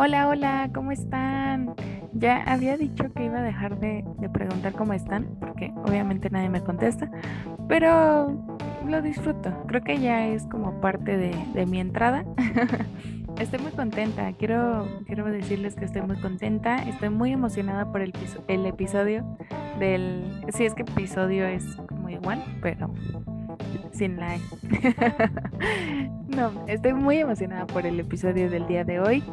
Hola, hola, ¿cómo están? Ya había dicho que iba a dejar de, preguntar cómo están, porque obviamente nadie me contesta, pero lo disfruto. Creo que ya es como parte de, mi entrada. estoy muy contenta, quiero, quiero decirles que estoy muy contenta, estoy muy emocionada por el, el episodio del... Sí, es que episodio es como igual, pero sin la no, estoy muy emocionada por el episodio del día de hoy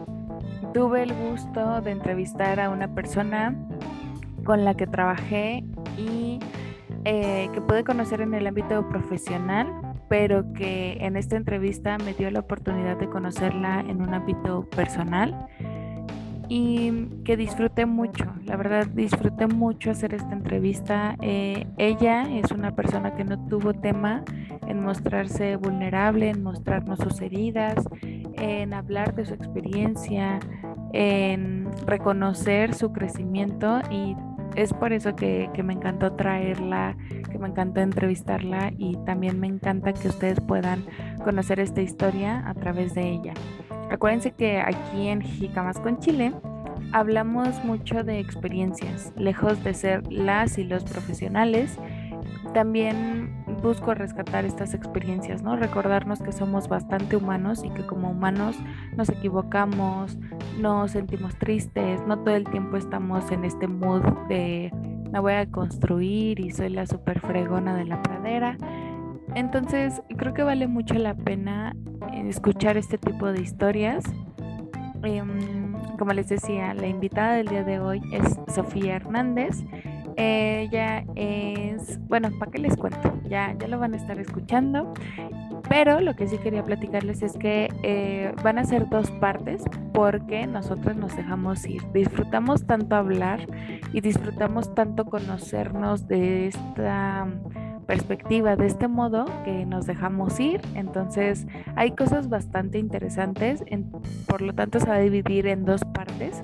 tuve el gusto de entrevistar a una persona con la que trabajé y eh, que pude conocer en el ámbito profesional, pero que en esta entrevista me dio la oportunidad de conocerla en un ámbito personal y que disfruté mucho, la verdad disfruté mucho hacer esta entrevista. Eh, ella es una persona que no tuvo tema en mostrarse vulnerable, en mostrarnos sus heridas, en hablar de su experiencia, en reconocer su crecimiento y es por eso que, me encantó traerla, que me encantó entrevistarla y también me encanta que ustedes puedan conocer esta historia a través de ella. Acuérdense que aquí en Jicamas con Chile hablamos mucho de experiencias, lejos de ser las y los profesionales. También busco rescatar estas experiencias, ¿no? Recordarnos que somos bastante humanos y que como humanos nos equivocamos, nos sentimos tristes, no todo el tiempo estamos en este mood de me voy a construir y soy la super fregona de la pradera. Entonces, creo que vale mucho la pena escuchar este tipo de historias. Em, como les decía, la invitada del día de hoy es Sofía Hernández. Ella es, bueno, ¿para qué les cuento? Ya, ya lo van a estar escuchando. Pero lo que sí quería platicarles es que eh, van a ser dos partes porque nosotros nos dejamos ir. Disfrutamos tanto hablar y disfrutamos tanto conocernos de esta perspectiva de este modo que nos dejamos ir. Entonces hay cosas bastante interesantes, por lo tanto se va a dividir en dos partes.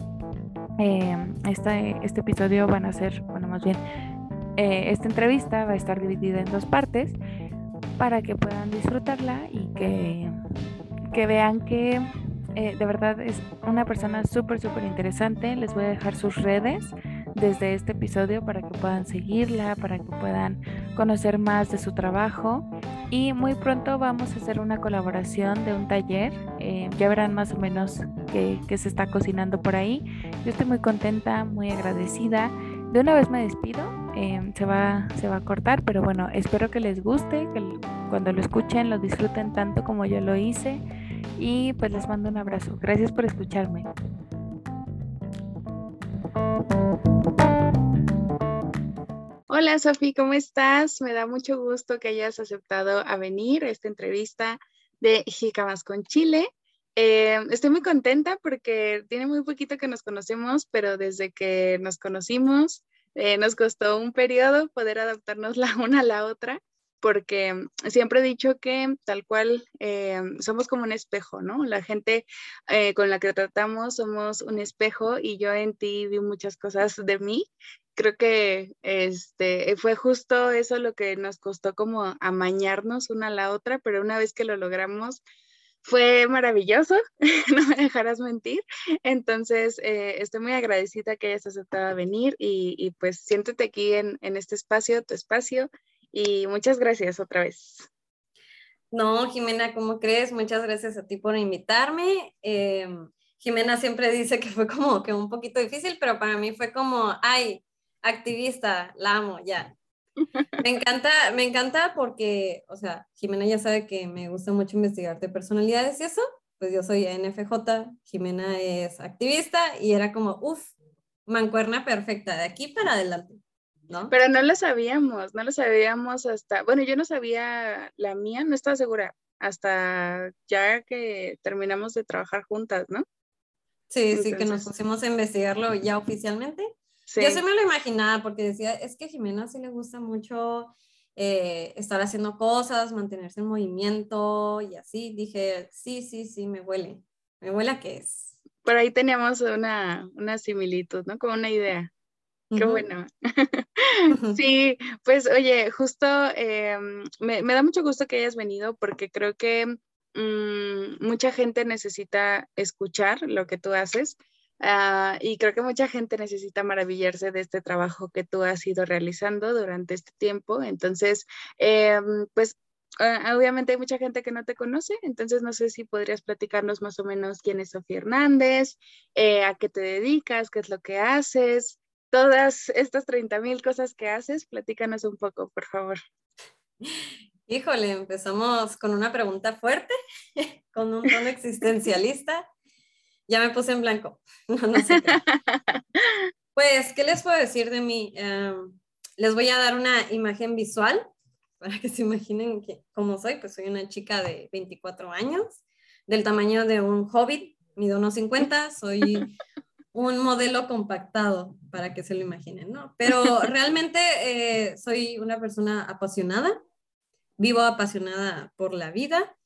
Eh, este, este episodio van a ser, bueno, más bien, eh, esta entrevista va a estar dividida en dos partes para que puedan disfrutarla y que, que vean que eh, de verdad es una persona súper, súper interesante. Les voy a dejar sus redes desde este episodio para que puedan seguirla, para que puedan conocer más de su trabajo. Y muy pronto vamos a hacer una colaboración de un taller. Eh, ya verán más o menos qué, se está cocinando por ahí. Yo estoy muy contenta, muy agradecida. De una vez me despido, eh, se, va, se va a cortar, pero bueno, espero que les guste, que cuando lo escuchen lo disfruten tanto como yo lo hice. Y pues les mando un abrazo. Gracias por escucharme. Hola Sofi, ¿cómo estás? Me da mucho gusto que hayas aceptado a venir a esta entrevista de Jicamas con Chile. Eh, estoy muy contenta porque tiene muy poquito que nos conocemos, pero desde que nos conocimos eh, nos costó un periodo poder adaptarnos la una a la otra porque siempre he dicho que tal cual eh, somos como un espejo, ¿no? La gente eh, con la que tratamos somos un espejo y yo en ti vi muchas cosas de mí. Creo que este, fue justo eso lo que nos costó como amañarnos una a la otra, pero una vez que lo logramos, fue maravilloso, no me dejarás mentir. Entonces, eh, estoy muy agradecida que hayas aceptado venir y, pues siéntete aquí en, este espacio, tu espacio, y muchas gracias otra vez. No, Jimena, ¿cómo crees? Muchas gracias a ti por invitarme. Eh, Jimena siempre dice que fue como que un poquito difícil, pero para mí fue como, ay, activista, la amo, ya. Me encanta, me encanta porque, o sea, Jimena ya sabe que me gusta mucho investigar de personalidades y eso, pues yo soy NFJ, Jimena es activista y era como, uff, mancuerna perfecta, de aquí para adelante. Pero no lo sabíamos, no lo sabíamos hasta, bueno, yo no sabía la mía, no estaba segura, hasta ya que terminamos de trabajar juntas, ¿no? Sí, sí, que nos pusimos a investigarlo ya oficialmente. Yo sí me lo imaginaba porque decía, es que a Jimena sí le gusta mucho eh, estar haciendo cosas, mantenerse en movimiento y así. Dije, sí, sí, sí, me huele, me huele a que es. Por ahí teníamos una, una similitud, ¿no? Como una idea. Qué bueno. sí, pues oye, justo em, me, da mucho gusto que hayas venido porque creo que mm, mucha gente necesita escuchar lo que tú haces ah, y creo que mucha gente necesita maravillarse de este trabajo que tú has ido realizando durante este tiempo. Entonces, em, pues ah, obviamente hay mucha gente que no te conoce, entonces no sé si podrías platicarnos más o menos quién es Sofía Hernández, eh, a qué te dedicas, qué es lo que haces, todas estas 30 mil cosas que haces, platícanos un poco, por favor. Híjole, empezamos con una pregunta fuerte, con un tono existencialista. Ya me puse en blanco. Pues, ¿qué les puedo decir de mí? Em, les voy a dar una imagen visual para que se imaginen cómo soy. Pues soy una chica de 24 años, del tamaño de un hobbit, mido unos 50, soy un modelo compactado, para que se lo imaginen, ¿no? Pero realmente eh, soy una persona apasionada, vivo apasionada por la vida.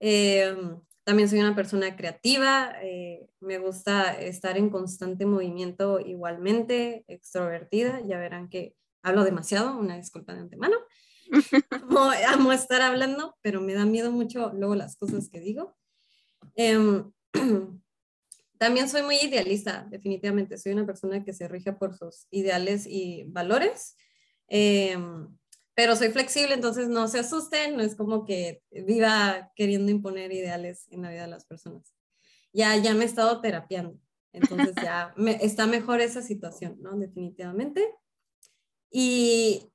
Eh, también soy una persona creativa, eh, me gusta estar en constante movimiento igualmente, extrovertida, ya verán que hablo demasiado, una disculpa de antemano. amo, amo, estar hablando, pero me da miedo mucho luego las cosas que digo. Em, También soy muy idealista, definitivamente. Soy una persona que se rige por sus ideales y valores. Em, pero soy flexible, entonces no se asusten, no es como que viva queriendo imponer ideales en la vida de las personas. Ya, ya me he estado terapiando, entonces ya me, está mejor esa situación, ¿no? Definitivamente. Y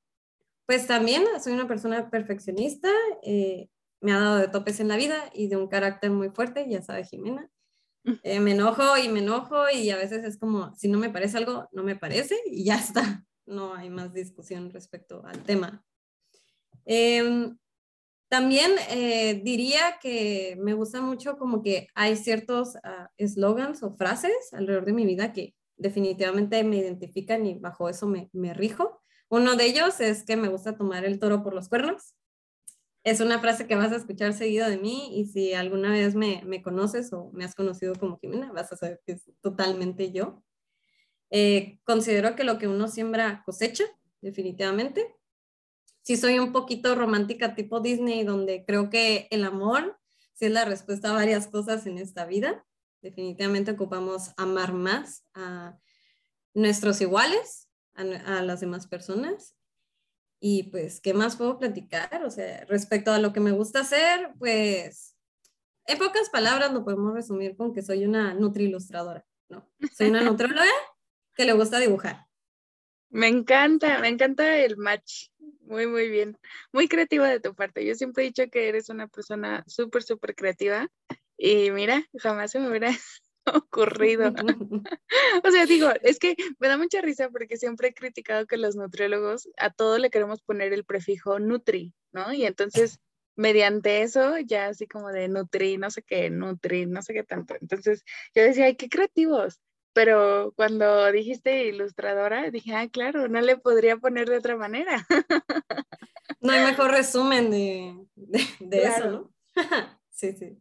pues también soy una persona perfeccionista, eh, me ha dado de topes en la vida y de un carácter muy fuerte, ya sabe Jimena. Eh, me enojo y me enojo y a veces es como, si no me parece algo, no me parece y ya está. No hay más discusión respecto al tema. Em, también eh, diría que me gusta mucho como que hay ciertos ah, eslogans o frases alrededor de mi vida que definitivamente me identifican y bajo eso me, me rijo. Uno de ellos es que me gusta tomar el toro por los cuernos es una frase que vas a escuchar seguido de mí y si alguna vez me, me conoces o me has conocido como Jimena, vas a saber que es totalmente yo. Eh, considero que lo que uno siembra cosecha, definitivamente. Sí soy un poquito romántica tipo Disney, donde creo que el amor sí es la respuesta a varias cosas en esta vida. Definitivamente ocupamos amar más a nuestros iguales, a, a las demás personas y pues, ¿qué más puedo platicar? O sea, respecto a lo que me gusta hacer, pues, en pocas palabras lo podemos resumir con que soy una nutri-ilustradora, ¿no? Soy una nutróloga que le gusta dibujar. Me encanta, me encanta el match. Muy, muy bien. Muy creativa de tu parte. Yo siempre he dicho que eres una persona súper, súper creativa. Y mira, jamás se me hubiera ocurrido. o sea, digo, es que me da mucha risa porque siempre he criticado que los nutriólogos a todo le queremos poner el prefijo nutri, ¿no? Y entonces, mediante eso, ya así como de nutri, no sé qué, nutri, no sé qué tanto. Entonces, yo decía, ay, qué creativos. Pero cuando dijiste ilustradora, dije, ah, claro, no le podría poner de otra manera. no hay mejor resumen de, de, eso, ¿no? sí, sí.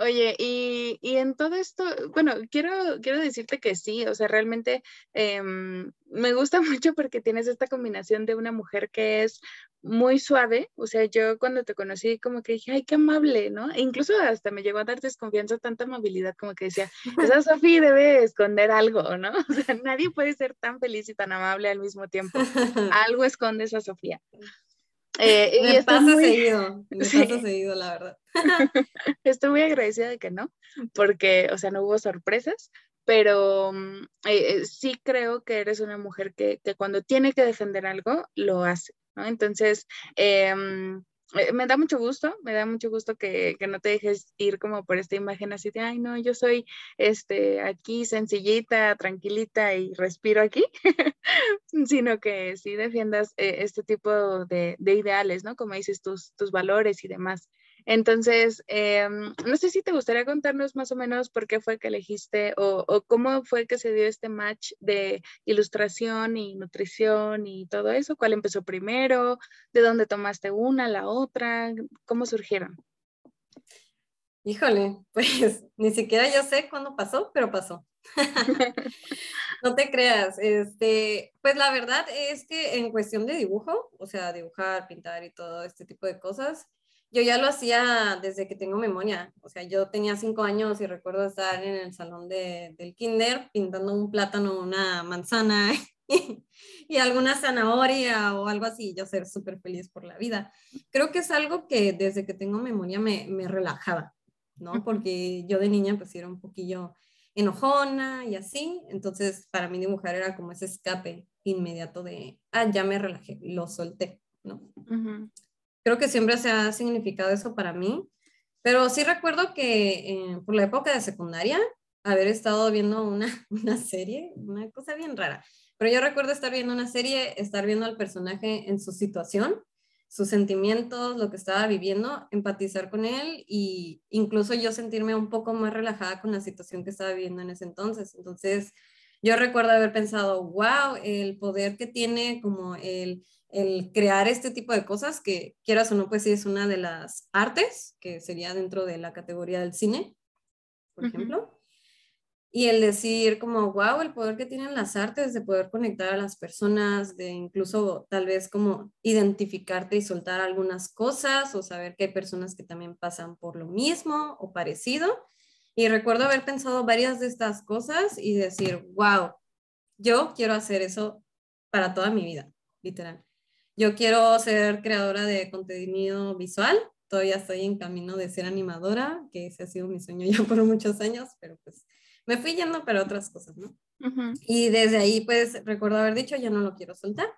Oye, y, en todo esto, bueno, quiero, quiero decirte que sí, o sea, realmente em, me gusta mucho porque tienes esta combinación de una mujer que es muy suave, o sea, yo cuando te conocí como que dije, ay, qué amable, ¿no? E incluso hasta me llegó a dar desconfianza tanta amabilidad como que decía, esa Sofía debe esconder algo, ¿no? O sea, nadie puede ser tan feliz y tan amable al mismo tiempo. Algo esconde esa Sofía. Eh, me pasa seguido, me pasa seguido, la verdad. Estoy muy agradecida de que no, porque, o sea, no hubo sorpresas, pero mm, eh, eh, sí creo que eres una mujer que, que, cuando tiene que defender algo, lo hace, ¿no? Entonces, eh, me da mucho gusto, me da mucho gusto que, que, no te dejes ir como por esta imagen así de, ay, no, yo soy este, aquí sencillita, tranquilita y respiro aquí, sino que sí defiendas eh, este tipo de, de, ideales, ¿no? Como dices, tus, tus valores y demás. Entonces, em, no sé si te gustaría contarnos más o menos por qué fue que elegiste o, o, cómo fue que se dio este match de ilustración y nutrición y todo eso, cuál empezó primero, de dónde tomaste una, la otra, cómo surgieron. Híjole, pues ni siquiera yo sé cuándo pasó, pero pasó. no te creas, este, pues la verdad es que en cuestión de dibujo, o sea, dibujar, pintar y todo este tipo de cosas, yo ya lo hacía desde que tengo memoria. O sea, yo tenía cinco años y recuerdo estar en el salón de, del kinder pintando un plátano, una manzana y, alguna zanahoria o algo así. Yo ser súper feliz por la vida. Creo que es algo que desde que tengo memoria me, me relajaba, ¿no? Porque yo de niña pues era un poquillo enojona y así. Entonces, para mí dibujar era como ese escape inmediato de, ah, ya me relajé, lo solté, ¿no? Creo que siempre se ha significado eso para mí, pero sí recuerdo que eh, por la época de secundaria, haber estado viendo una, una serie, una cosa bien rara, pero yo recuerdo estar viendo una serie, estar viendo al personaje en su situación, sus sentimientos, lo que estaba viviendo, empatizar con él y incluso yo sentirme un poco más relajada con la situación que estaba viviendo en ese entonces. Entonces, yo recuerdo haber pensado, wow, el poder que tiene como el, el crear este tipo de cosas, que quieras o no, pues sí es una de las artes, que sería dentro de la categoría del cine, por ejemplo. Y el decir como, wow, el poder que tienen las artes de poder conectar a las personas, de incluso tal vez como identificarte y soltar algunas cosas o saber que hay personas que también pasan por lo mismo o parecido. Y recuerdo haber pensado varias de estas cosas y decir, wow, yo quiero hacer eso para toda mi vida, literal. Yo quiero ser creadora de contenido visual. Todavía estoy en camino de ser animadora, que ese ha sido mi sueño ya por muchos años, pero pues me fui yendo para otras cosas, ¿no? Y desde ahí, pues, recuerdo haber dicho, ya no lo quiero soltar.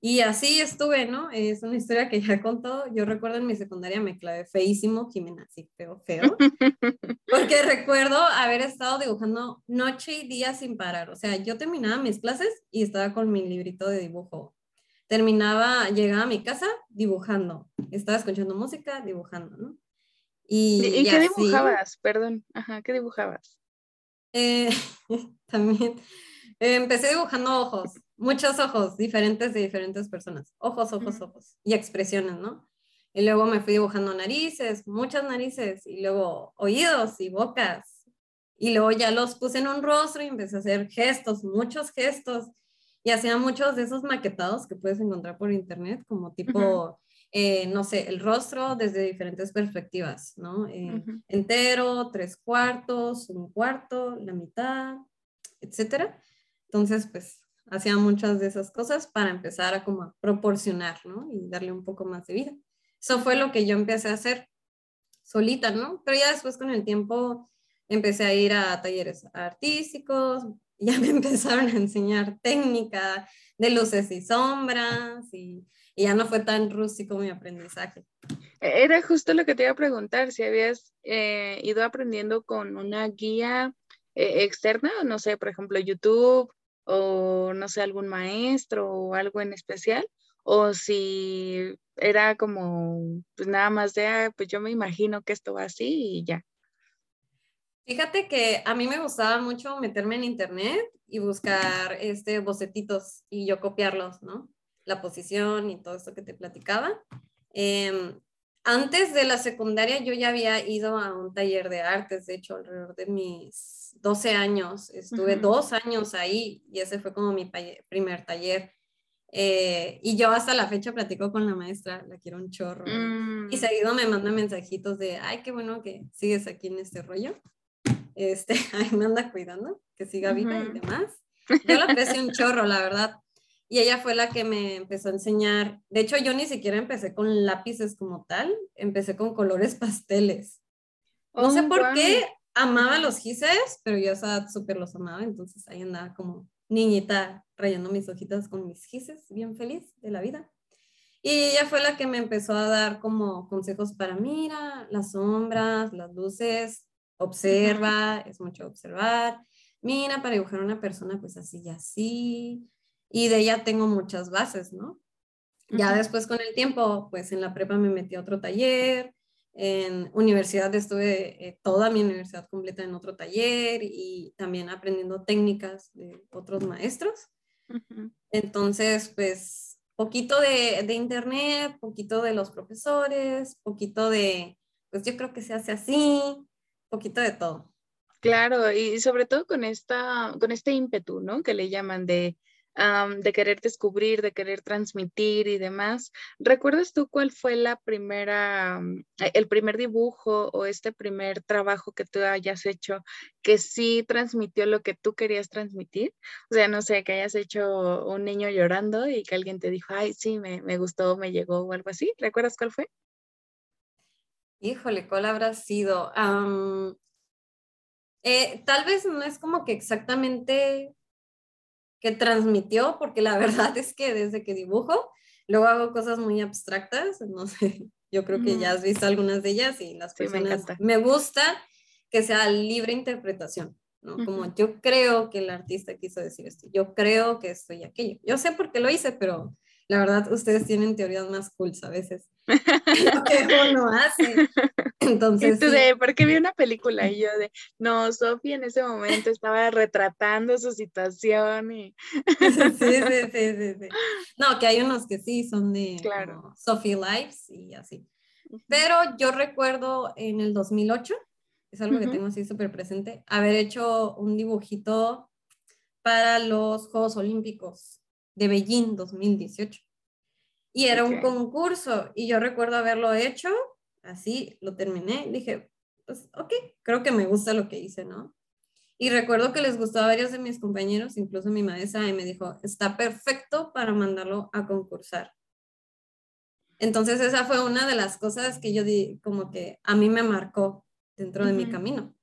Y así estuve, ¿no? Es una historia que ya contó. Yo recuerdo en mi secundaria me clavé feísimo, Jimena, sí, feo, feo. Porque recuerdo haber estado dibujando noche y día sin parar. O sea, yo terminaba mis clases y estaba con mi librito de dibujo. Terminaba, llegaba a mi casa dibujando. Estaba escuchando música, dibujando, ¿no? ¿Y, qué dibujabas? Perdón, ajá, ¿qué dibujabas? Eh, también empecé dibujando ojos, muchos ojos diferentes de diferentes personas, ojos, ojos, ojos y expresiones, ¿no? Y luego me fui dibujando narices, muchas narices, y luego oídos y bocas. Y luego ya los puse en un rostro y empecé a hacer gestos, muchos gestos. Y hacía muchos de esos maquetados que puedes encontrar por internet, como tipo eh, no sé, el rostro desde diferentes perspectivas, ¿no? Eh, entero, tres cuartos, un cuarto, la mitad, etcétera. Entonces, pues, hacía muchas de esas cosas para empezar a como proporcionar, ¿no? Y darle un poco más de vida. Eso fue lo que yo empecé a hacer solita, ¿no? Pero ya después con el tiempo empecé a ir a talleres artísticos, ya me empezaron a enseñar técnica de luces y sombras y ya no fue tan rústico mi aprendizaje. E-, era justo lo que te iba a preguntar, si habías eh, ido aprendiendo con una guía eh, externa, no sé, por ejemplo, YouTube o no sé, algún maestro o algo en especial, o si era como, pues nada más de, ah, pues yo me imagino que esto va así y ya. Fíjate que a mí me gustaba mucho meterme en internet y buscar este bocetitos y yo copiarlos, ¿no? la posición y todo esto que te platicaba. Em, antes de la secundaria yo ya había ido a un taller de artes, de hecho, alrededor de mis 12 años. Estuve dos años ahí y ese fue como mi primer taller. Eh, y yo hasta la fecha platico con la maestra, la quiero un chorro. Mm. Y seguido me manda mensajitos de, ay, qué bueno que sigues aquí en este rollo. Este, ahí me anda cuidando, que siga viva y demás. Yo la aprecio un chorro, la verdad y ella fue la que me empezó a enseñar. De hecho, yo ni siquiera empecé con lápices como tal, empecé con colores pasteles. No sé oh, por qué amaba los gises, pero yo súper los amaba, entonces ahí andaba como niñita rayando mis hojitas con mis gises, bien feliz de la vida. Y ella fue la que me empezó a dar como consejos para, mira, las sombras, las luces, observa, es mucho observar. Mira, para dibujar a una persona, pues así y así y de ella tengo muchas bases, ¿no? Ya después con el tiempo, pues en la prepa me metí a otro taller, en universidad estuve eh, toda mi universidad completa en otro taller y también aprendiendo técnicas de otros maestros. Entonces, pues poquito de, de, internet, poquito de los profesores, poquito de, pues yo creo que se hace así, poquito de todo. Claro, y sobre todo con, esta, con este ímpetu, ¿no? Que le llaman de de querer descubrir, de querer transmitir y demás. ¿Recuerdas tú cuál fue la primera, el primer dibujo o este primer trabajo que tú hayas hecho que sí transmitió lo que tú querías transmitir? O sea, no sé, que hayas hecho un niño llorando y que alguien te dijo, ay, sí, me, me gustó, me llegó o algo así. ¿Recuerdas cuál fue? Híjole, ¿cuál habrá sido? Eh, tal vez no es como que exactamente que transmitió, porque la verdad es que desde que dibujo, luego hago cosas muy abstractas, no sé, yo creo que ya has visto algunas de ellas y las personas, me, gusta que sea libre interpretación, ¿no? Como yo creo que el artista quiso decir esto, yo creo que esto y aquello, yo sé por qué lo hice, pero la verdad ustedes tienen teorías más cool a veces lo que uno hace. Entonces, porque vi una película y yo de, no, Sofía en ese momento estaba retratando su situación y... sí, sí, sí, sí, No, que hay unos que sí son de claro. Sophie Lives y así. Pero yo recuerdo en el 2008, es algo que tengo así súper presente, haber hecho un dibujito para los Juegos Olímpicos de Beijing 2018. Y era un concurso y yo recuerdo haberlo hecho, así lo terminé, dije, pues ok, creo que me gusta lo que hice, ¿no? Y recuerdo que les gustó a varios de mis compañeros, incluso mi maestra, y me dijo, está perfecto para mandarlo a concursar. Entonces esa fue una de las cosas que yo di, como que a mí me marcó dentro de mi camino.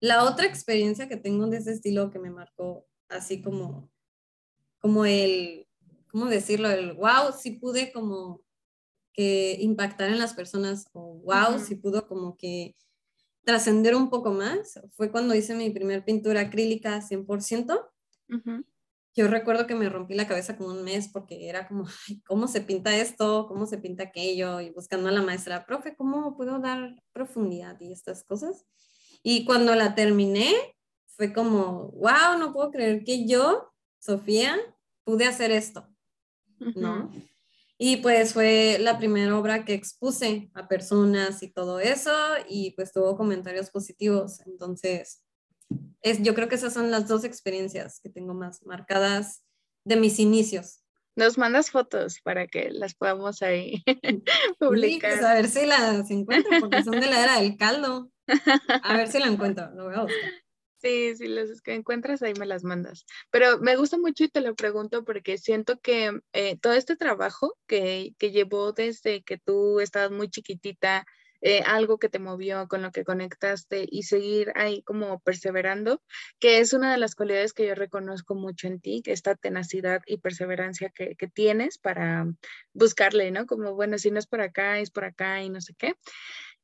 La otra experiencia que tengo de ese estilo que me marcó así como, como el, ¿cómo decirlo? El wow, sí pude como que impactar en las personas o wow, sí pudo como que trascender un poco más. Fue cuando hice mi primer pintura acrílica 100%. Yo recuerdo que me rompí la cabeza como un mes porque era como, ¿cómo se pinta esto? ¿Cómo se pinta aquello? Y buscando a la maestra, profe, ¿cómo puedo dar profundidad y estas cosas? Y cuando la terminé, fue como, wow, no puedo creer que yo, Sofía, pude hacer esto. ¿no? Y pues fue la primera obra que expuse a personas y todo eso, y pues tuvo comentarios positivos. Entonces, es, yo creo que esas son las dos experiencias que tengo más marcadas de mis inicios. Nos mandas fotos para que las podamos ahí publicar. Pues, a ver si las encuentro, porque son de la era del caldo. A ver si la encuentro, lo voy a buscar. Sí, si las encuentras ahí me las mandas. Pero me gusta mucho y te lo pregunto porque siento que eh, todo este trabajo que, que, llevó desde que tú estabas muy chiquitita, eh, algo que te movió, con lo que conectaste y seguir ahí como perseverando, que es una de las cualidades que yo reconozco mucho en ti, que esta tenacidad y perseverancia que, que tienes para buscarle, ¿no? Como, bueno, si no es por acá, es por acá y no sé qué.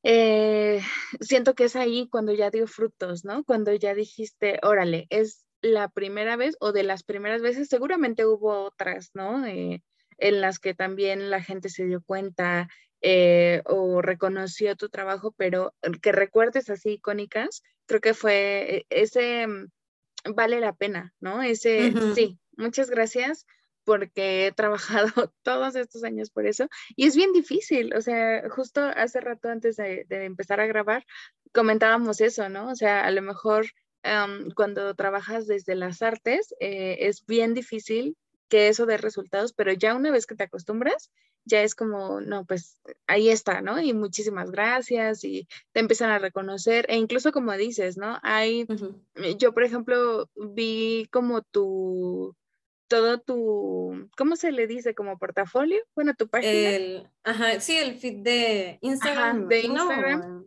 Eh, siento que es ahí cuando ya dio frutos, ¿no? Cuando ya dijiste, órale, es la primera vez o de las primeras veces, seguramente hubo otras, ¿no? Eh, en las que también la gente se dio cuenta eh, o reconoció tu trabajo, pero que recuerdes así icónicas, creo que fue ese, mm, vale la pena, ¿no? Ese, sí, muchas gracias porque he trabajado todos estos años por eso y es bien difícil, o sea, justo hace rato antes de, empezar a grabar comentábamos eso, ¿no? O sea, a lo mejor cuando trabajas desde las artes eh, es bien difícil que eso dé resultados, pero ya una vez que te acostumbras, ya es como, no, pues ahí está, ¿no? Y muchísimas gracias y te empiezan a reconocer e incluso como dices, ¿no? Hay, yo por ejemplo vi como tu, todo tu, ¿cómo se le dice? Como portafolio, bueno, tu página. El, ajá, sí, el feed de Instagram. de Instagram.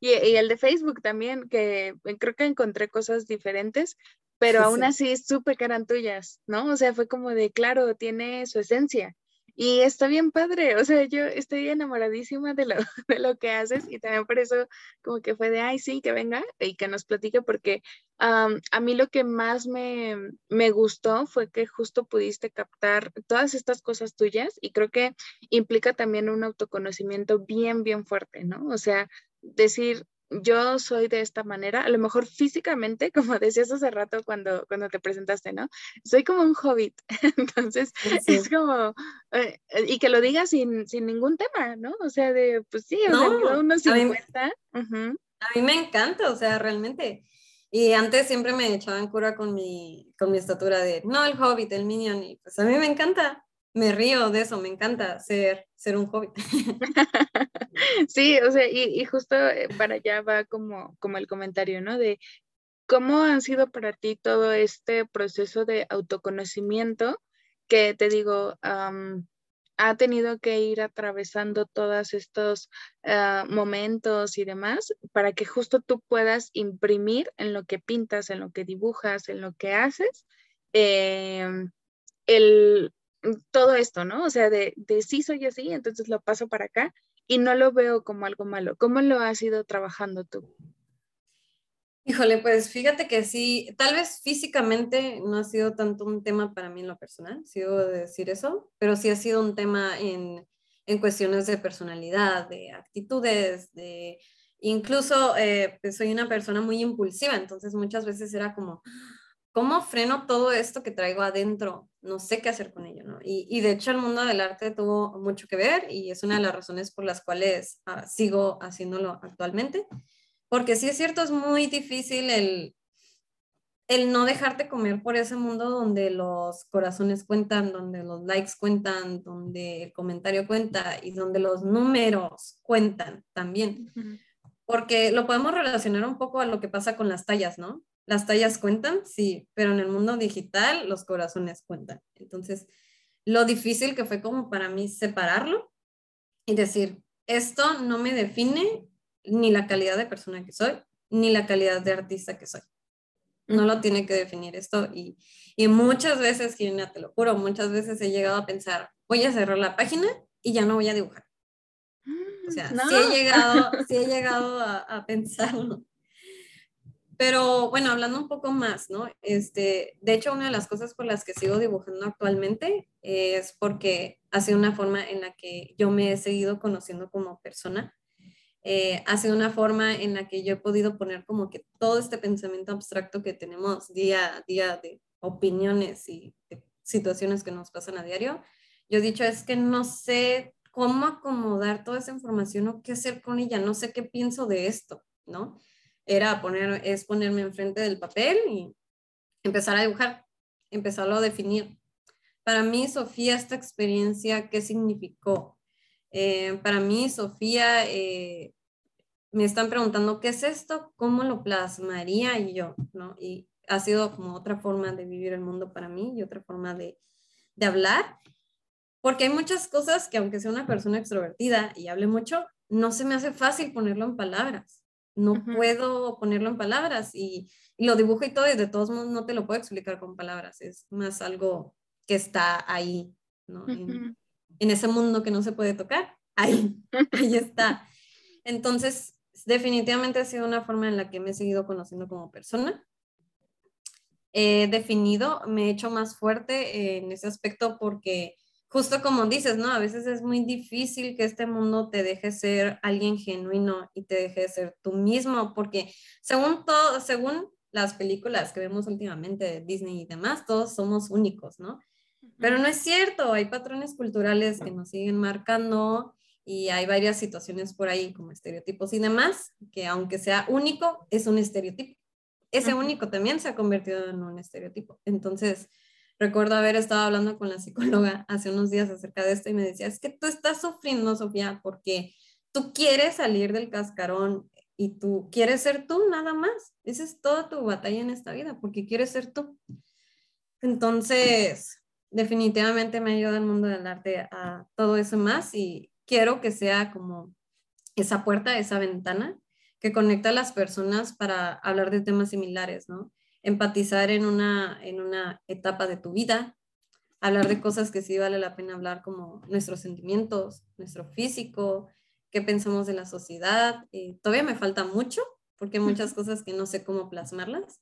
y, y, el de Facebook también, que creo que encontré cosas diferentes, pero aún así supe que eran tuyas, ¿no? O sea, fue como de, claro, tiene su esencia. Y está bien padre, o sea, yo estoy enamoradísima de lo, de lo que haces y también por eso como que fue de, ay, sí, que venga y que nos platique, porque a mí lo que más me, me gustó fue que justo pudiste captar todas estas cosas tuyas y creo que implica también un autoconocimiento bien, bien fuerte, ¿no? O sea, decir, yo soy de esta manera, a lo mejor físicamente, como decías hace rato cuando, cuando te presentaste, ¿no? Soy como un hobbit, entonces es como, eh, y que lo digas sin, sin, ningún tema, ¿no? O sea, de, pues sí, o sea, unos 50. A mí, a mí me encanta, o sea, realmente Y antes siempre me echaban cura con mi, con mi estatura de, no, el hobbit, el minion, y pues a mí me encanta, me río de eso, me encanta ser, ser un hobbit. Sí, o sea, y, y, justo eh, para allá va como, como el comentario, ¿no? De cómo han sido para ti todo este proceso de autoconocimiento que te digo, ha tenido que ir atravesando todos estos ah, momentos y demás para que justo tú puedas imprimir en lo que pintas, en lo que dibujas, en lo que haces, em, el, todo esto, ¿no? O sea, de, de sí soy así, entonces lo paso para acá y no lo veo como algo malo. ¿Cómo lo has ido trabajando tú? Híjole, pues fíjate que sí, tal vez físicamente no ha sido tanto un tema para mí en lo personal, si debo decir eso, pero sí ha sido un tema en, en cuestiones de personalidad, de actitudes, de incluso eh, pues soy una persona muy impulsiva, entonces muchas veces era como, ¿cómo freno todo esto que traigo adentro? No sé qué hacer con ello, ¿no? Y, y de hecho el mundo del arte tuvo mucho que ver y es una de las razones por las cuales ah, sigo haciéndolo actualmente. Porque sí es cierto, es muy difícil el, el no dejarte comer por ese mundo donde los corazones cuentan, donde los likes cuentan, donde el comentario cuenta y donde los números cuentan también. Porque lo podemos relacionar un poco a lo que pasa con las tallas, ¿no? Las tallas cuentan, sí, pero en el mundo digital los corazones cuentan. Entonces, lo difícil que fue como para mí separarlo y decir, esto no me define ni la calidad de persona que soy, ni la calidad de artista que soy. No lo tiene que definir esto y, y muchas veces, Gina, te lo juro, muchas veces he llegado a pensar, voy a cerrar la página y ya no voy a dibujar. O sea, sí he llegado, sí he llegado a, a pensarlo. Pero bueno, hablando un poco más, ¿no? Este, de hecho, una de las cosas por las que sigo dibujando actualmente es porque ha sido una forma en la que yo me he seguido conociendo como persona eh, ha sido una forma en la que yo he podido poner como que todo este pensamiento abstracto que tenemos día a día de opiniones y situaciones que nos pasan a diario, yo he dicho es que no sé cómo acomodar toda esa información o qué hacer con ella, no sé qué pienso de esto, ¿no? Era poner, es ponerme enfrente del papel y empezar a dibujar, empezarlo a definir. Para mí, Sofía, esta experiencia, ¿qué significó? Eh, para mí, Sofía, eh, me están preguntando, ¿qué es esto? ¿Cómo lo plasmaría yo? ¿no? Y ha sido como otra forma de vivir el mundo para mí y otra forma de, de hablar, porque hay muchas cosas que aunque sea una persona extrovertida y hable mucho, no se me hace fácil ponerlo en palabras. No puedo ponerlo en palabras y, y, lo dibujo y todo y de todos modos no te lo puedo explicar con palabras. Es más algo que está ahí, ¿no? en ese mundo que no se puede tocar, ahí, ahí está. Entonces, definitivamente ha sido una forma en la que me he seguido conociendo como persona. He definido, me he hecho más fuerte en ese aspecto porque justo como dices, ¿no? A veces es muy difícil que este mundo te deje ser alguien genuino y te deje ser tú mismo, porque según todo, según las películas que vemos últimamente de Disney y demás, todos somos únicos, ¿no? Pero no es cierto, hay patrones culturales que nos siguen marcando y hay varias situaciones por ahí como estereotipos y demás, que aunque sea único, es un estereotipo. Ese único también se ha convertido en un estereotipo. Entonces, recuerdo haber estado hablando con la psicóloga hace unos días acerca de esto y me decía, es que tú estás sufriendo, Sofía, porque tú quieres salir del cascarón y tú quieres ser tú nada más. Esa es toda tu batalla en esta vida, porque quieres ser tú. Entonces, definitivamente me ayuda el mundo del arte a todo eso más y quiero que sea como esa puerta, esa ventana que conecta a las personas para hablar de temas similares, ¿no? Empatizar en una, en una etapa de tu vida, hablar de cosas que sí vale la pena hablar como nuestros sentimientos, nuestro físico, qué pensamos de la sociedad. y todavía me falta mucho porque hay muchas cosas que no sé cómo plasmarlas,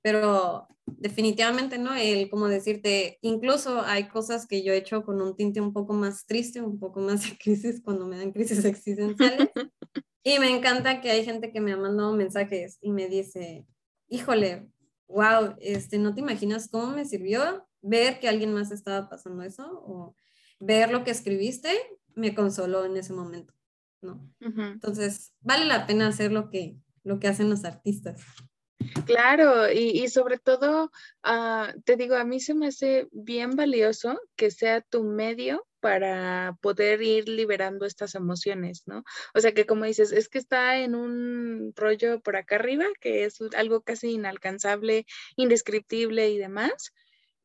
pero definitivamente no, el como decirte, incluso hay cosas que yo he hecho con un tinte un poco más triste, un poco más de crisis cuando me dan crisis existenciales. y me encanta que hay gente que me ha mandado mensajes y me dice, híjole, wow, este, no te imaginas cómo me sirvió ver que alguien más estaba pasando eso o ver lo que escribiste me consoló en ese momento, ¿no? Entonces, vale la pena hacer lo que, lo que hacen los artistas. Claro, y, sobre todo, ah, te digo, a mí se me hace bien valioso que sea tu medio para poder ir liberando estas emociones, ¿no? O sea que como dices, es que está en un rollo por acá arriba, que es algo casi inalcanzable, indescriptible y demás,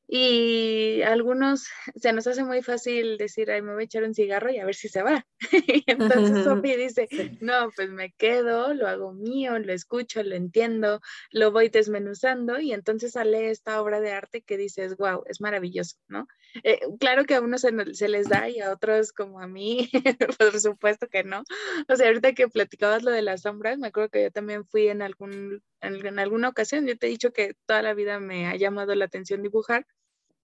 y algunos se nos hace muy fácil decir, ay, me voy a echar un cigarro y a ver si se va. y entonces Sophie dice, no, pues me quedo, lo hago mío, lo escucho, lo entiendo, lo voy desmenuzando y entonces sale esta obra de arte que dices, wow, es maravilloso, ¿no? Eh, claro que a unos se, les da y a otros como a mí, por supuesto que no. O sea, ahorita que platicabas lo de las sombras, me acuerdo que yo también fui en algún en, alguna ocasión, yo te he dicho que toda la vida me ha llamado la atención dibujar,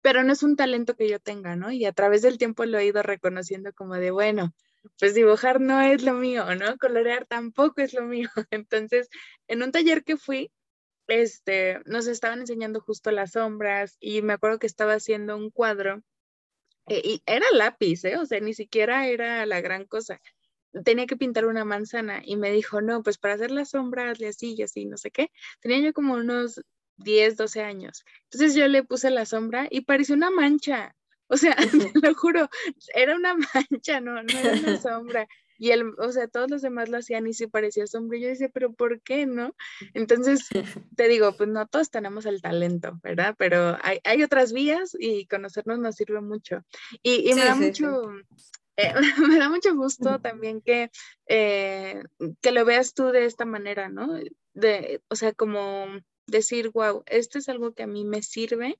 pero no es un talento que yo tenga, ¿no? Y a través del tiempo lo he ido reconociendo como de, bueno, pues dibujar no es lo mío, ¿no? Colorear tampoco es lo mío. Entonces, en un taller que fui, este, nos estaban enseñando justo las sombras y me acuerdo que estaba haciendo un cuadro eh, y era lápiz, ¿eh? O sea, ni siquiera era la gran cosa tenía que pintar una manzana y me dijo, no, pues para hacer las sombras y así y así, no sé qué. Tenía yo como unos 10, 12 años. Entonces yo le puse la sombra y pareció una mancha. O sea, te lo juro, era una mancha, no, no era una sombra. Y él, o sea, todos los demás lo hacían y sí parecía sombra. Y yo decía, pero ¿por qué no? Entonces, te digo, pues no todos tenemos el talento, ¿verdad? Pero hay, hay otras vías y conocernos nos sirve mucho. Y, y me da mucho, eh, me da mucho gusto también que, eh, que lo veas tú de esta manera, ¿no? De, o sea, como decir, wow, esto es algo que a mí me sirve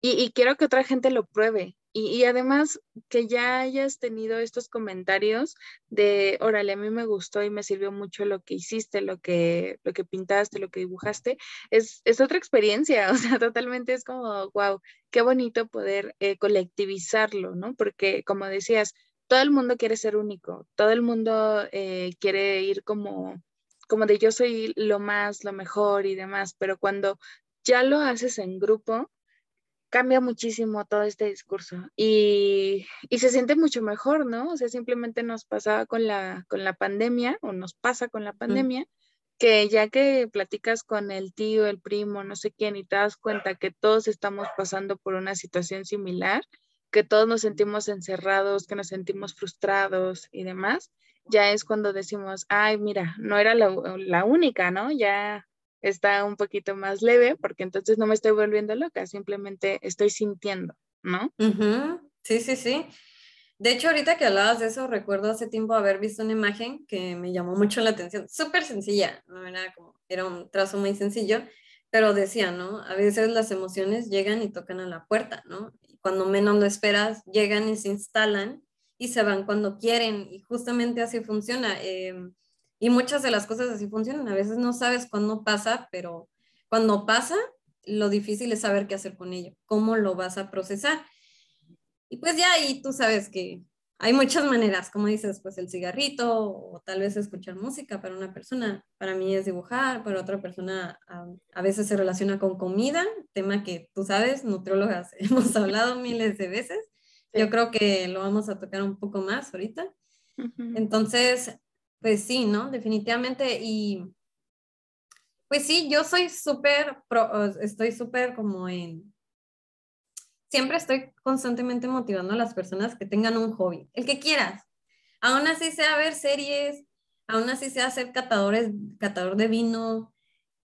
y, quiero que otra gente lo pruebe. Y, además que ya hayas tenido estos comentarios de, órale, a mí me gustó y me sirvió mucho lo que hiciste, lo que, lo que pintaste, lo que dibujaste, es, es otra experiencia, o sea, totalmente es como, wow, qué bonito poder eh, colectivizarlo, ¿no? Porque como decías, todo el mundo quiere ser único, todo el mundo eh, quiere ir como, como de yo soy lo más, lo mejor y demás, pero cuando ya lo haces en grupo, cambia muchísimo todo este discurso y, se siente mucho mejor, ¿no? O sea, simplemente nos pasaba con la, con la pandemia o nos pasa con la pandemia. que ya que platicas con el tío, el primo, no sé quién, y te das cuenta que todos estamos pasando por una situación similar, que todos nos sentimos encerrados, que nos sentimos frustrados y demás, ya es cuando decimos, ay, mira, no era la, única, ¿no? Ya está un poquito más leve porque entonces no me estoy volviendo loca, simplemente estoy sintiendo, ¿no? Sí, sí, sí. De hecho, ahorita que hablabas de eso, recuerdo hace tiempo haber visto una imagen que me llamó mucho la atención, súper sencilla, ¿no? era, como, era un trazo muy sencillo, pero decía, ¿no? A veces las emociones llegan y tocan a la puerta, ¿no? Cuando menos lo esperas, llegan y se instalan y se van cuando quieren. Y justamente así funciona. Em, y muchas de las cosas así funcionan. A veces no sabes cuándo pasa, pero cuando pasa, lo difícil es saber qué hacer con ello, cómo lo vas a procesar. Y pues ya ahí tú sabes que hay muchas maneras, como dices, pues el cigarrito o tal vez escuchar música para una persona, para mí es dibujar, para otra persona a, veces se relaciona con comida, tema que tú sabes, nutriólogas hemos hablado miles de veces. Yo creo que lo vamos a tocar un poco más ahorita. Entonces, pues sí, ¿no? Definitivamente. Y pues sí, yo soy súper, estoy súper como en siempre estoy constantemente motivando a las personas que tengan un hobby, el que quieras. Aún así sea ver series, aún así sea ser catadores, catador de vino,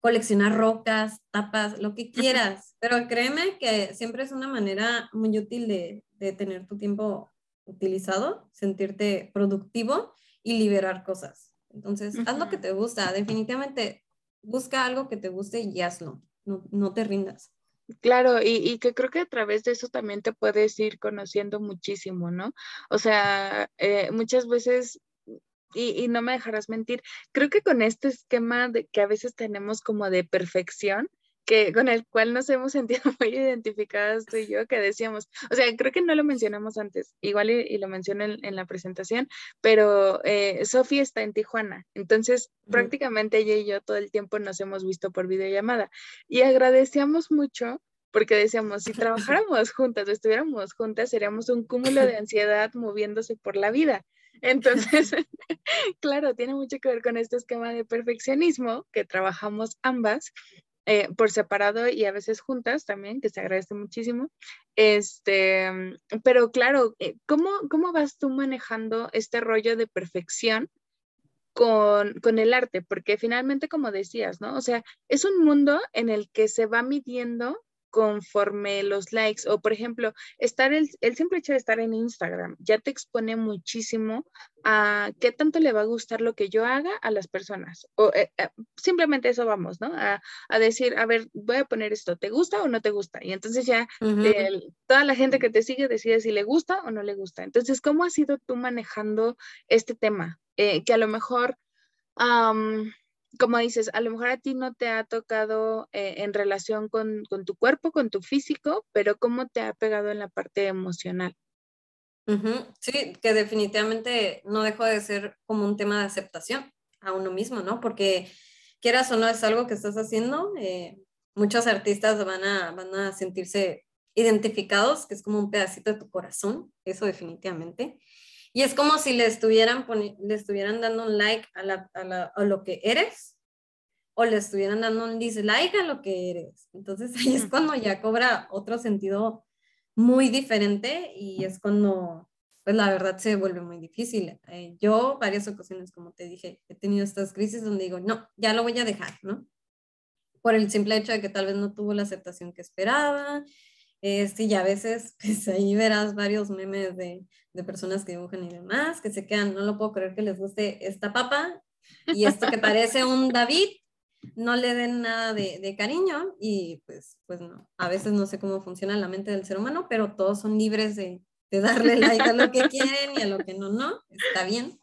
coleccionar rocas, tapas, lo que quieras. Pero créeme que siempre es una manera muy útil de, de tener tu tiempo utilizado, sentirte productivo y liberar cosas. Entonces, haz lo que te gusta. Definitivamente, busca algo que te guste y hazlo. No, no te rindas. Claro, y, que creo que a través de eso también te puedes ir conociendo muchísimo, ¿no? O sea, eh, muchas veces, y, y, no me dejarás mentir, creo que con este esquema de que a veces tenemos como de perfección, que con el cual nos hemos sentido muy identificadas tú y yo, que decíamos, o sea, creo que no lo mencionamos antes, igual y, lo mencioné en, la presentación, pero eh, Sofía está en Tijuana, entonces prácticamente ella y yo todo el tiempo nos hemos visto por videollamada y agradecíamos mucho porque decíamos, si trabajáramos juntas, estuviéramos juntas, seríamos un cúmulo de ansiedad moviéndose por la vida. Entonces, claro, tiene mucho que ver con este esquema de perfeccionismo que trabajamos ambas eh, por separado y a veces juntas también, que se agradece muchísimo. Este, pero claro, eh, ¿cómo, ¿cómo vas tú manejando este rollo de perfección con, con, el arte? Porque finalmente, como decías, ¿no? O sea, es un mundo en el que se va midiendo conforme los likes o por ejemplo, estar el, el, simple hecho de estar en Instagram ya te expone muchísimo a qué tanto le va a gustar lo que yo haga a las personas o eh, eh, simplemente eso vamos, ¿no? A, a, decir, a ver, voy a poner esto, ¿te gusta o no te gusta? Y entonces ya toda la gente que te sigue decide si le gusta o no le gusta. Entonces, ¿cómo has ido tú manejando este tema? Eh, que a lo mejor como dices, a lo mejor a ti no te ha tocado eh, en relación con, tu cuerpo, con tu físico, pero ¿cómo te ha pegado en la parte emocional? Sí, que definitivamente no dejó de ser como un tema de aceptación a uno mismo, ¿no? Porque quieras o no es algo que estás haciendo, eh, muchos artistas van a, van a sentirse identificados, que es como un pedacito de tu corazón, eso definitivamente. Y es como si le estuvieran, le estuvieran dando un like a, la, a, la, a, lo que eres o le estuvieran dando un dislike a lo que eres. Entonces ahí es cuando ya cobra otro sentido muy diferente y es cuando, pues la verdad se vuelve muy difícil. Eh, yo varias ocasiones, como te dije, he tenido estas crisis donde digo, no, ya lo voy a dejar, ¿no? Por el simple hecho de que tal vez no tuvo la aceptación que esperaba este, y a veces, pues ahí verás varios memes de, de, personas que dibujan y demás, que se quedan, no lo puedo creer que les guste esta papa y esto que parece un David, no le den nada de, de, cariño y pues, pues no, a veces no sé cómo funciona la mente del ser humano, pero todos son libres de, de darle like a lo que quieren y a lo que no, no, está bien.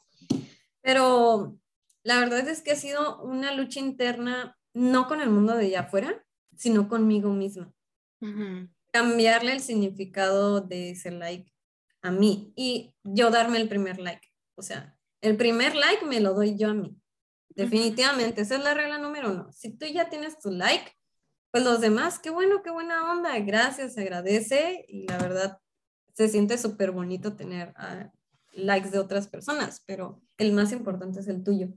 Pero la verdad es que ha sido una lucha interna, no con el mundo de allá afuera, sino conmigo misma cambiarle el significado de ese like a mí y yo darme el primer like. O sea, el primer like me lo doy yo a mí. Definitivamente, esa es la regla número uno. Si tú ya tienes tu like, pues los demás, qué bueno, qué buena onda, gracias, se agradece y la verdad se siente súper bonito tener uh, likes de otras personas, pero el más importante es el tuyo.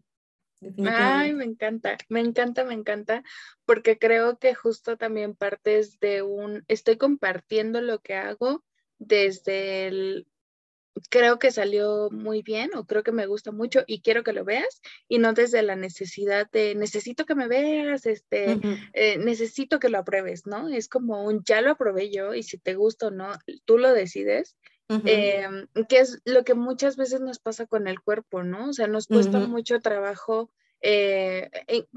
Ay, me encanta, me encanta, me encanta, porque creo que justo también partes de un, estoy compartiendo lo que hago desde el, creo que salió muy bien o creo que me gusta mucho y quiero que lo veas y no desde la necesidad de necesito que me veas, este, eh, necesito que lo apruebes, ¿no? Es como un ya lo aprobé yo y si te gusta o no, tú lo decides Em, que es lo que muchas veces nos pasa con el cuerpo, ¿no? O sea, nos cuesta mucho trabajo, eh,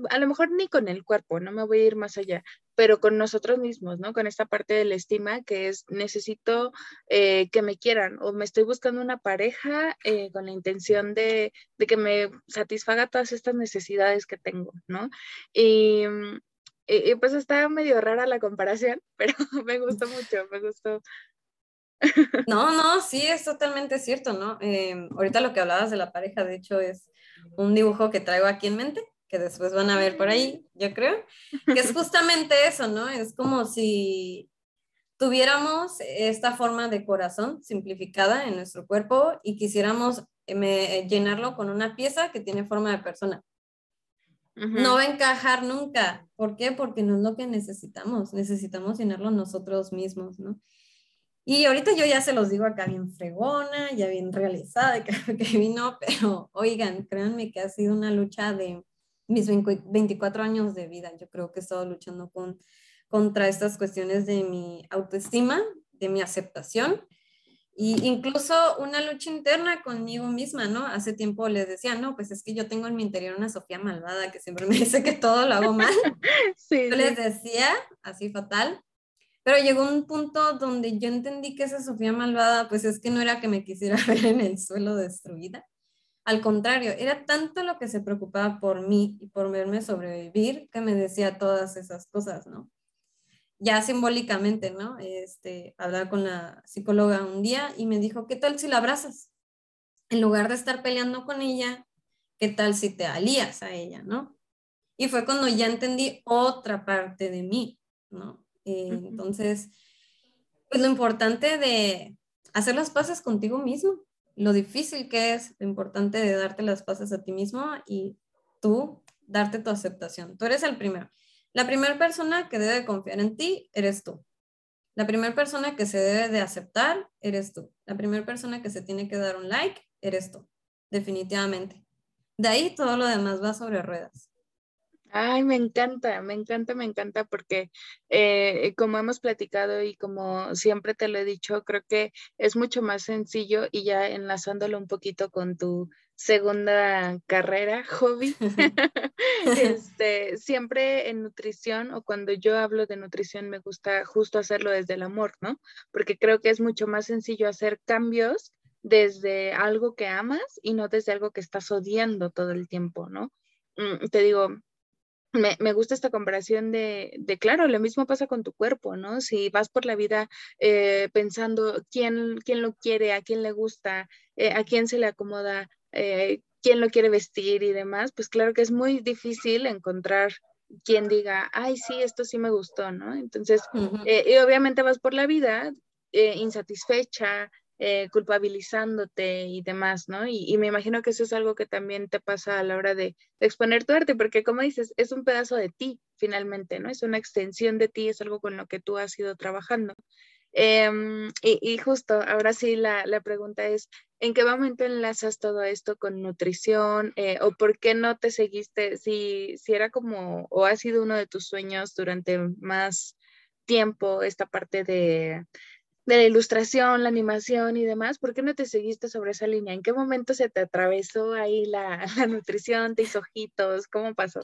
a lo mejor ni con el cuerpo, no me voy a ir más allá, pero con nosotros mismos, ¿no? Con esta parte de la estima que es necesito eh, que me quieran o me estoy buscando una pareja eh, con la intención de, de, que me satisfaga todas estas necesidades que tengo, ¿no? Y, y, pues está medio rara la comparación, pero me gustó mucho, me gustó, no, no, sí, es totalmente cierto, ¿no? Em, ahorita lo que hablabas de la pareja, de hecho, es un dibujo que traigo aquí en mente, que después van a ver por ahí, yo creo, que es justamente eso, ¿no? Es como si tuviéramos esta forma de corazón simplificada en nuestro cuerpo y quisiéramos eh, llenarlo con una pieza que tiene forma de persona. No va a encajar nunca. ¿Por qué? Porque no es lo que necesitamos. Necesitamos llenarlo nosotros mismos, ¿no? Y ahorita yo ya se los digo acá bien fregona, ya bien realizada, creo que vino, pero oigan, créanme que ha sido una lucha de mis 24 años de vida. Yo creo que he estado luchando con, contra estas cuestiones de mi autoestima, de mi aceptación y incluso una lucha interna conmigo misma, ¿no? Hace tiempo les decía, no, pues es que yo tengo en mi interior una Sofía malvada que siempre me dice que todo lo hago mal. Sí, yo les decía, así fatal, pero llegó un punto donde yo entendí que esa Sofía malvada, pues es que no era que me quisiera ver en el suelo destruida. Al contrario, era tanto lo que se preocupaba por mí y por verme sobrevivir que me decía todas esas cosas, ¿no? Ya simbólicamente, ¿no? Este, hablaba con la psicóloga un día y me dijo, ¿qué tal si la abrazas? En lugar de estar peleando con ella, ¿qué tal si te alías a ella, ¿no? Y fue cuando ya entendí otra parte de mí, ¿no? Eh, entonces, pues lo importante de hacer las paces contigo mismo, lo difícil que es, lo importante de darte las paces a ti mismo y tú darte tu aceptación. Tú eres el primero. La primera persona que debe confiar en ti eres tú. La primera persona que se debe de aceptar eres tú. La primera persona que se tiene que dar un like eres tú, definitivamente. De ahí todo lo demás va sobre ruedas. Ay, me encanta, me encanta, me encanta porque eh, como hemos platicado y como siempre te lo he dicho, creo que es mucho más sencillo y ya enlazándolo un poquito con tu segunda carrera, hobby. este, siempre en nutrición o cuando yo hablo de nutrición me gusta justo hacerlo desde el amor, ¿no? Porque creo que es mucho más sencillo hacer cambios desde algo que amas y no desde algo que estás odiando todo el tiempo, ¿no? Mm, te digo, me, gusta esta comparación de, de, claro, lo mismo pasa con tu cuerpo, ¿no? Si vas por la vida eh, pensando quién, quién lo quiere, a quién le gusta, eh, a quién se le acomoda, eh, quién lo quiere vestir y demás, pues claro que es muy difícil encontrar quien diga, ay, sí, esto sí me gustó, ¿no? Entonces, y obviamente vas por la vida insatisfecha, eh, culpabilizándote y demás, ¿no? Y, me imagino que eso es algo que también te pasa a la hora de, exponer tu arte, porque como dices, es un pedazo de ti finalmente, ¿no? Es una extensión de ti, es algo con lo que tú has ido trabajando. Em, y, justo, ahora sí, la, pregunta es, ¿en qué momento enlazas todo esto con nutrición? Eh, ¿O por qué no te seguiste? Si, si era como, o ha sido uno de tus sueños durante más tiempo esta parte de, de la ilustración, la animación y demás, ¿por qué no te seguiste sobre esa línea? ¿En qué momento se te atravesó ahí la, nutrición, te hizo ojitos? ¿Cómo pasó?